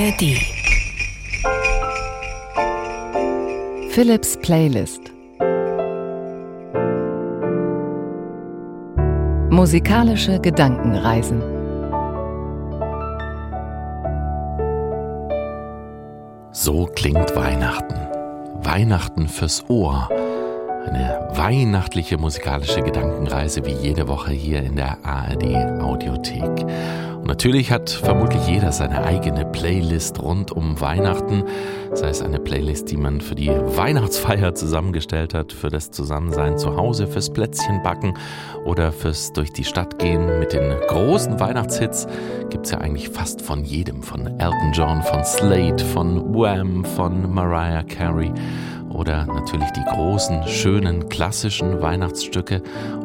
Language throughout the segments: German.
ARD. Philips Playlist. Musikalische Gedankenreisen. So klingt Weihnachten. Weihnachten fürs Ohr. Eine weihnachtliche musikalische Gedankenreise wie jede Woche hier in der ARD Audiothek. Und natürlich hat vermutlich jeder seine eigene Playlist rund um Weihnachten, sei es eine Playlist, die man für die Weihnachtsfeier zusammengestellt hat, für das Zusammensein zu Hause, fürs Plätzchenbacken oder fürs durch die Stadt gehen mit den großen Weihnachtshits. Gibt es ja eigentlich fast von jedem, von Elton John, von Slade, von Wham, von Mariah Carey oder natürlich die großen, schönen, klassischen Weihnachtsstücke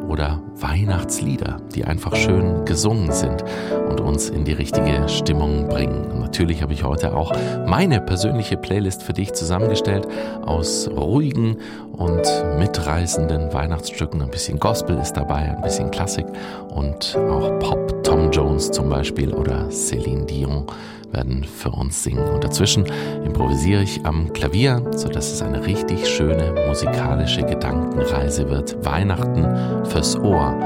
oder Weihnachtslieder, die einfach schön gesungen sind und uns in die richtige Stimmung bringen. Und natürlich habe ich heute auch meine persönliche Playlist für dich zusammengestellt aus ruhigen und mitreißenden Weihnachtsstücken. Ein bisschen Gospel ist dabei, ein bisschen Klassik und auch Pop, Tom Jones zum Beispiel oder Celine Dion werden für uns singen. Und dazwischen improvisiere ich am Klavier, sodass es eine richtig schöne musikalische Gedankenreise wird. Weihnachten fürs Ohr.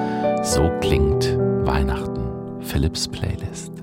So klingt Weihnachten. Philips Playlist.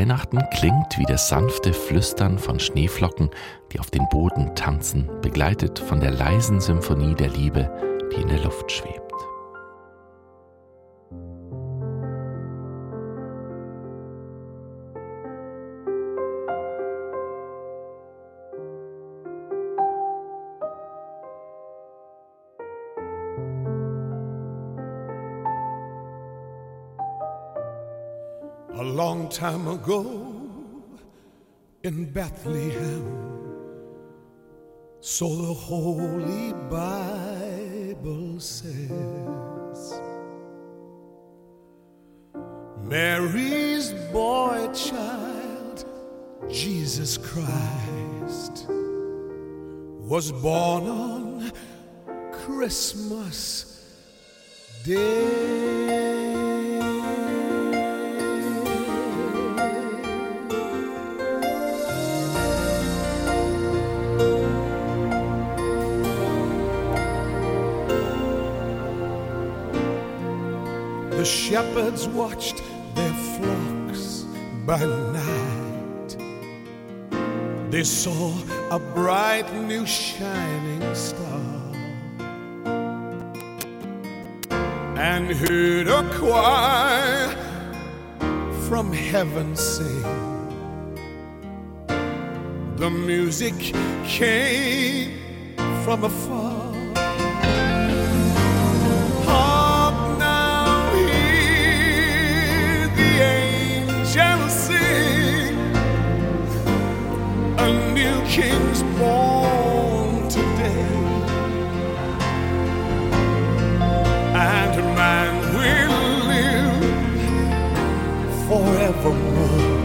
Weihnachten klingt wie das sanfte Flüstern von Schneeflocken, die auf den Boden tanzen, begleitet von der leisen Symphonie der Liebe, die in der Luft schwebt. Time ago in Bethlehem, so the Holy Bible says. Mary's boy child, Jesus Christ, was born on Christmas Day. Shepherds watched their flocks by night. They saw a bright new shining star and heard a choir from heaven sing. The music came from afar. King's born today, and man will live forevermore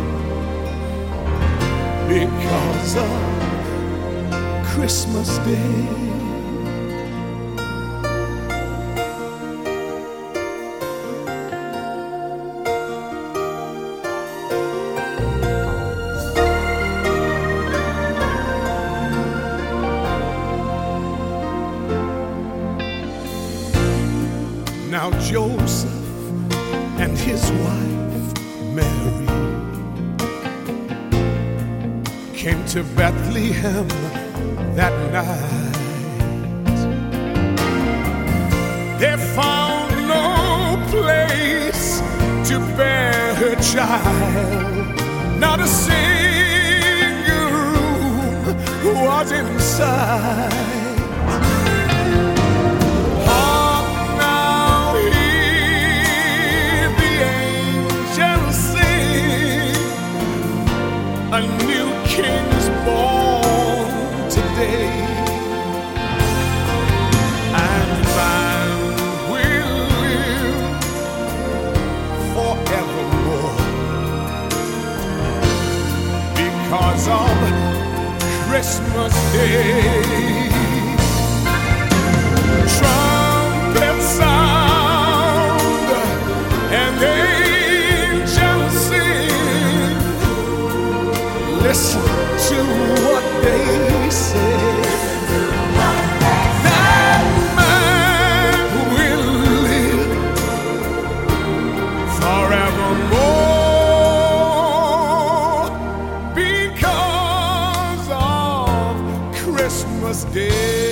because of Christmas Day. mile. Not a single room was inside. a new king is born today. Christmas Day. Christmas Day.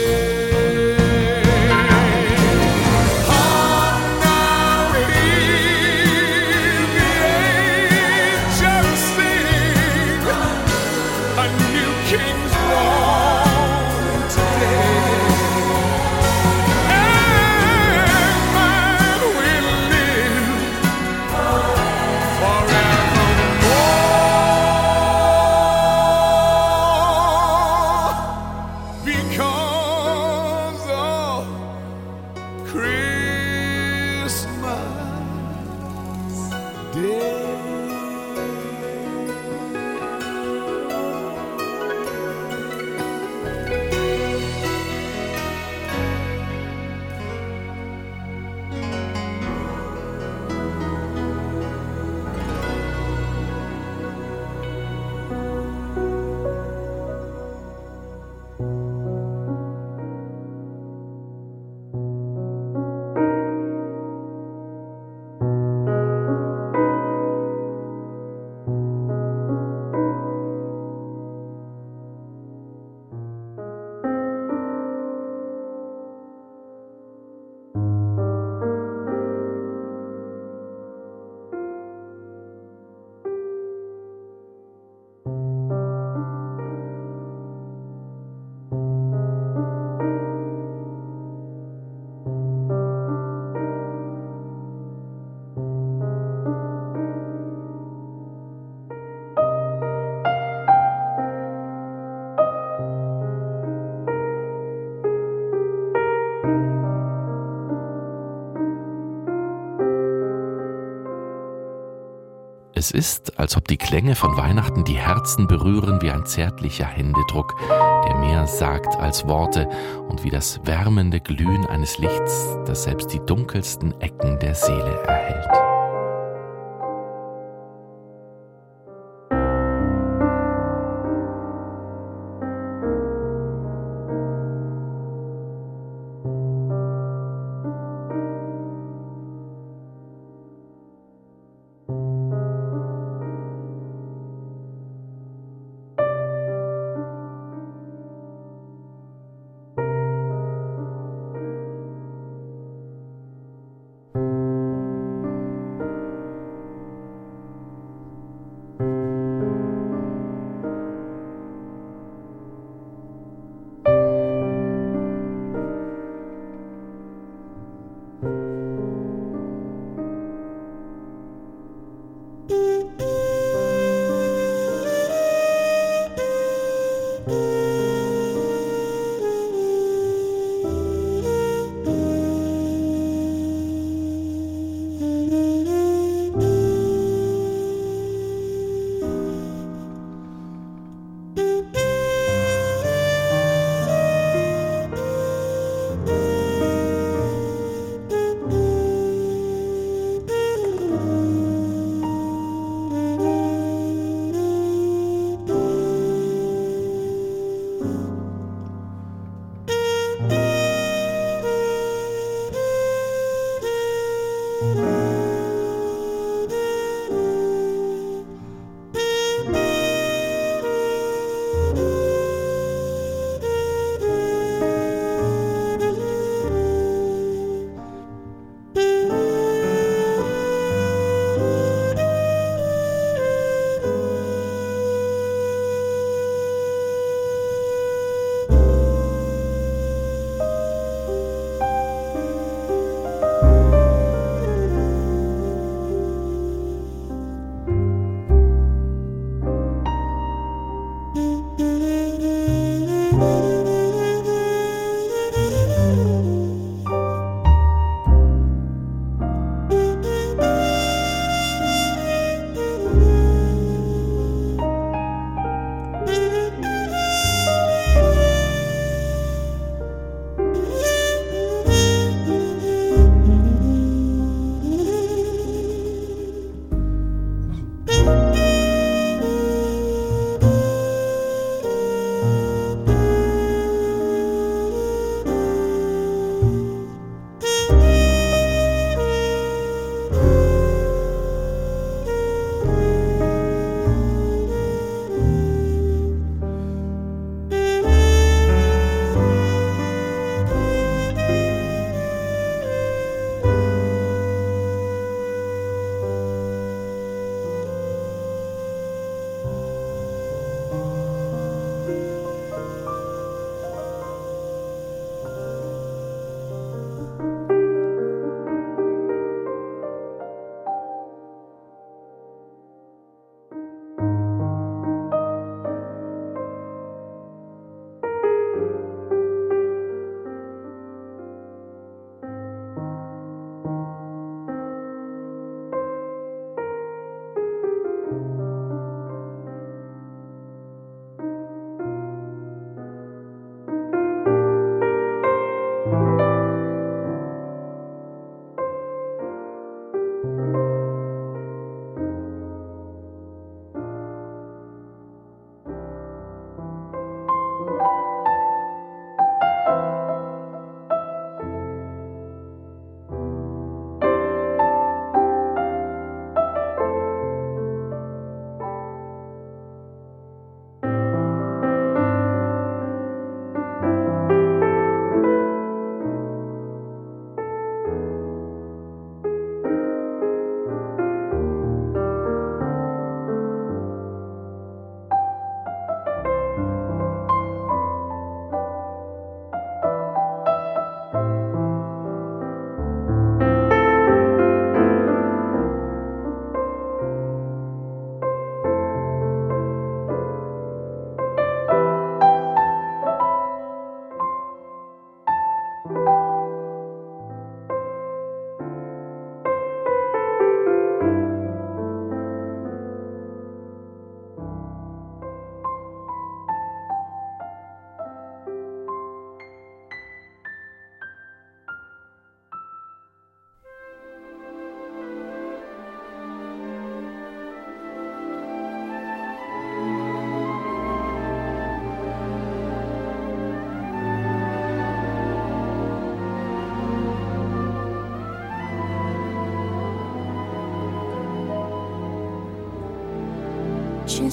Es ist, als ob die Klänge von Weihnachten die Herzen berühren wie ein zärtlicher Händedruck, der mehr sagt als Worte und wie das wärmende Glühen eines Lichts, das selbst die dunkelsten Ecken der Seele erhält.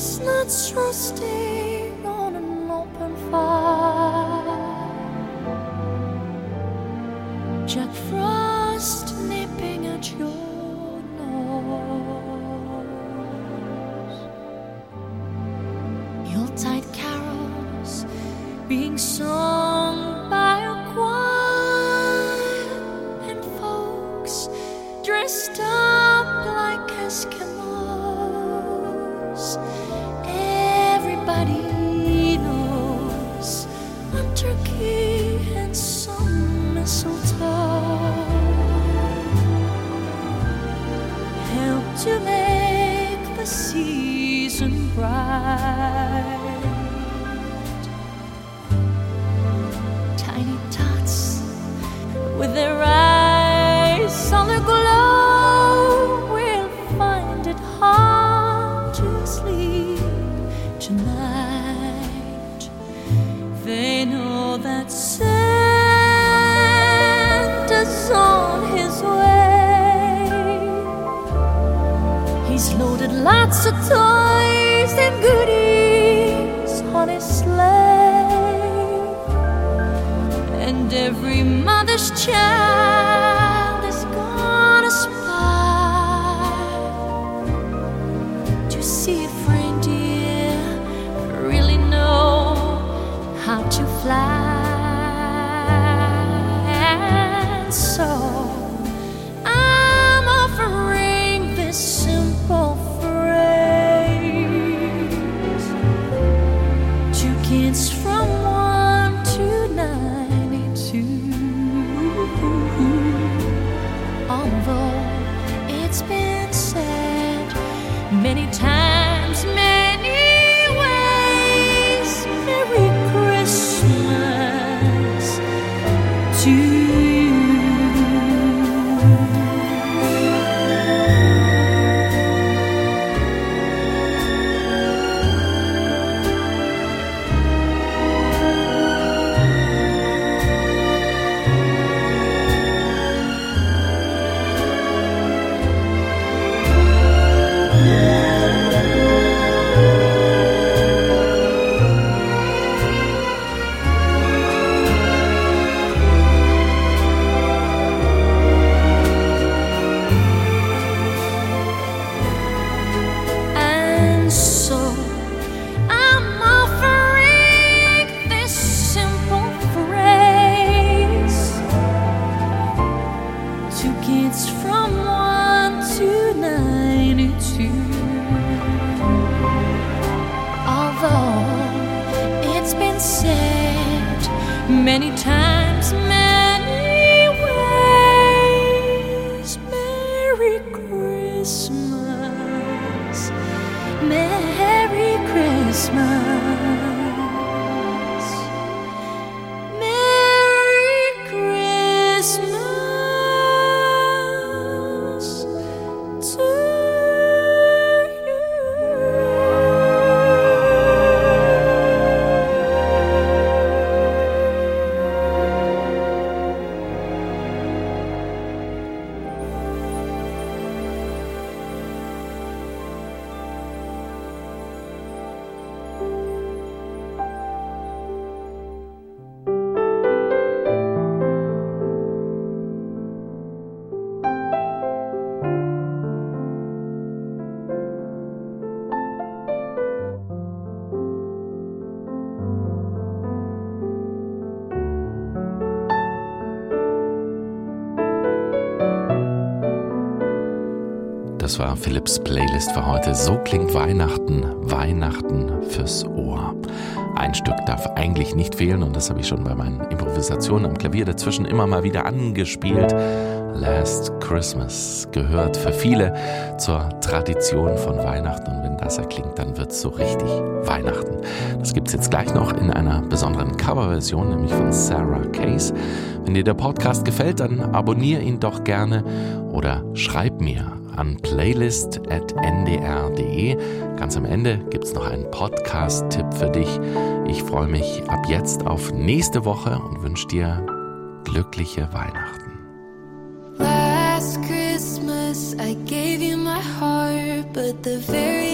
Chestnuts roasting on an open fire, Jack Frost nipping at your nose, Yuletide carols being sung by a choir, and folks dressed up like Eskimos. War Philips Playlist für heute. So klingt Weihnachten, Weihnachten fürs Ohr. Ein Stück darf eigentlich nicht fehlen und das habe ich schon bei meinen Improvisationen am Klavier dazwischen immer mal wieder angespielt. Last Christmas gehört für viele zur Tradition von Weihnachten und wenn das erklingt, dann wird es so richtig Weihnachten. Das gibt es jetzt gleich noch in einer besonderen Coverversion, nämlich von Sarah Case. Wenn dir der Podcast gefällt, dann abonniere ihn doch gerne oder schreib mir an playlist.ndr.de. Ganz am Ende gibt es noch einen Podcast-Tipp für dich. Ich freue mich ab jetzt auf nächste Woche und wünsche dir glückliche Weihnachten. Last Christmas I gave you my heart, but the very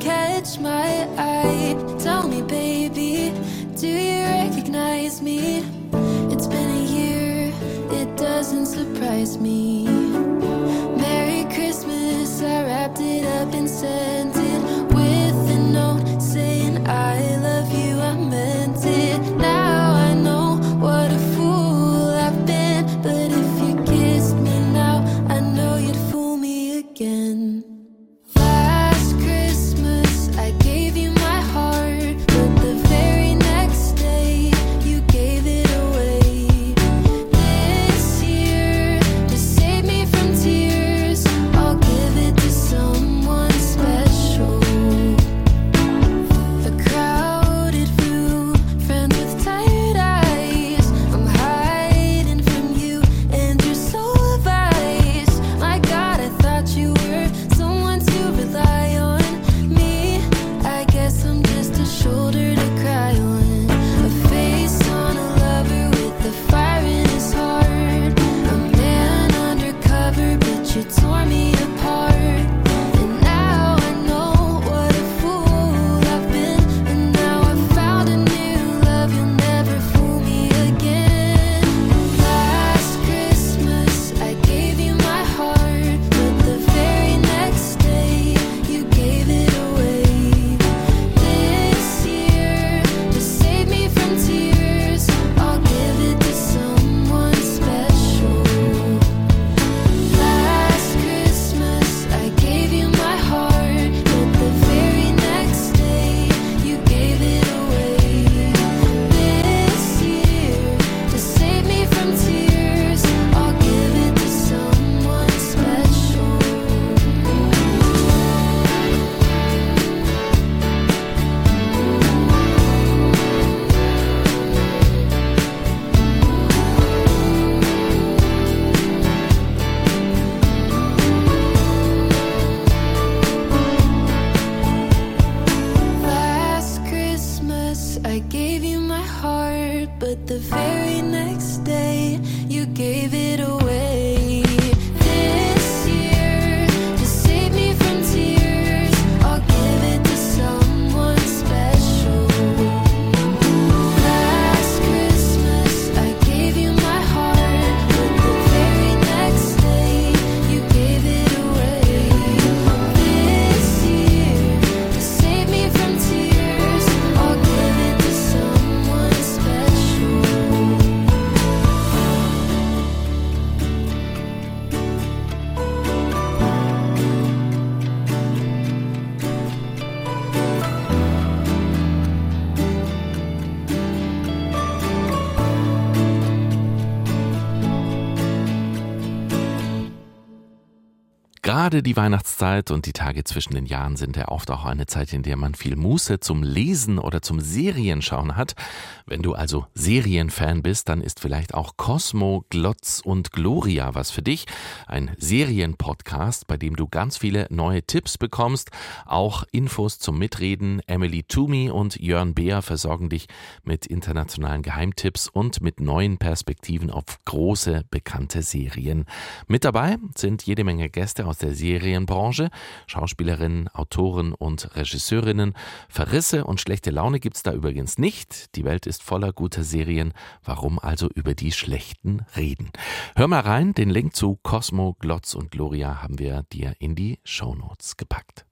catch my eye. Tell me, baby, do you recognize me? It's been a year, it doesn't surprise me. Merry Christmas, I wrapped it up and sent shoulder Gerade die Weihnachtszeit und die Tage zwischen den Jahren sind ja oft auch eine Zeit, in der man viel Muße zum Lesen oder zum Serienschauen hat. Wenn du also Serienfan bist, dann ist vielleicht auch Cosmo, Glotz und Gloria was für dich. Ein Serienpodcast, bei dem du ganz viele neue Tipps bekommst, auch Infos zum Mitreden. Emily Toomey und Jörn Beer versorgen dich mit internationalen Geheimtipps und mit neuen Perspektiven auf große bekannte Serien. Mit dabei sind jede Menge Gäste aus der Serienbranche, Schauspielerinnen, Autoren und Regisseurinnen. Verrisse und schlechte Laune gibt's da übrigens nicht. Die Welt ist voller guter Serien. Warum also über die schlechten reden? Hör mal rein, den Link zu Cosmo, Glotz und Gloria haben wir dir in die Shownotes gepackt.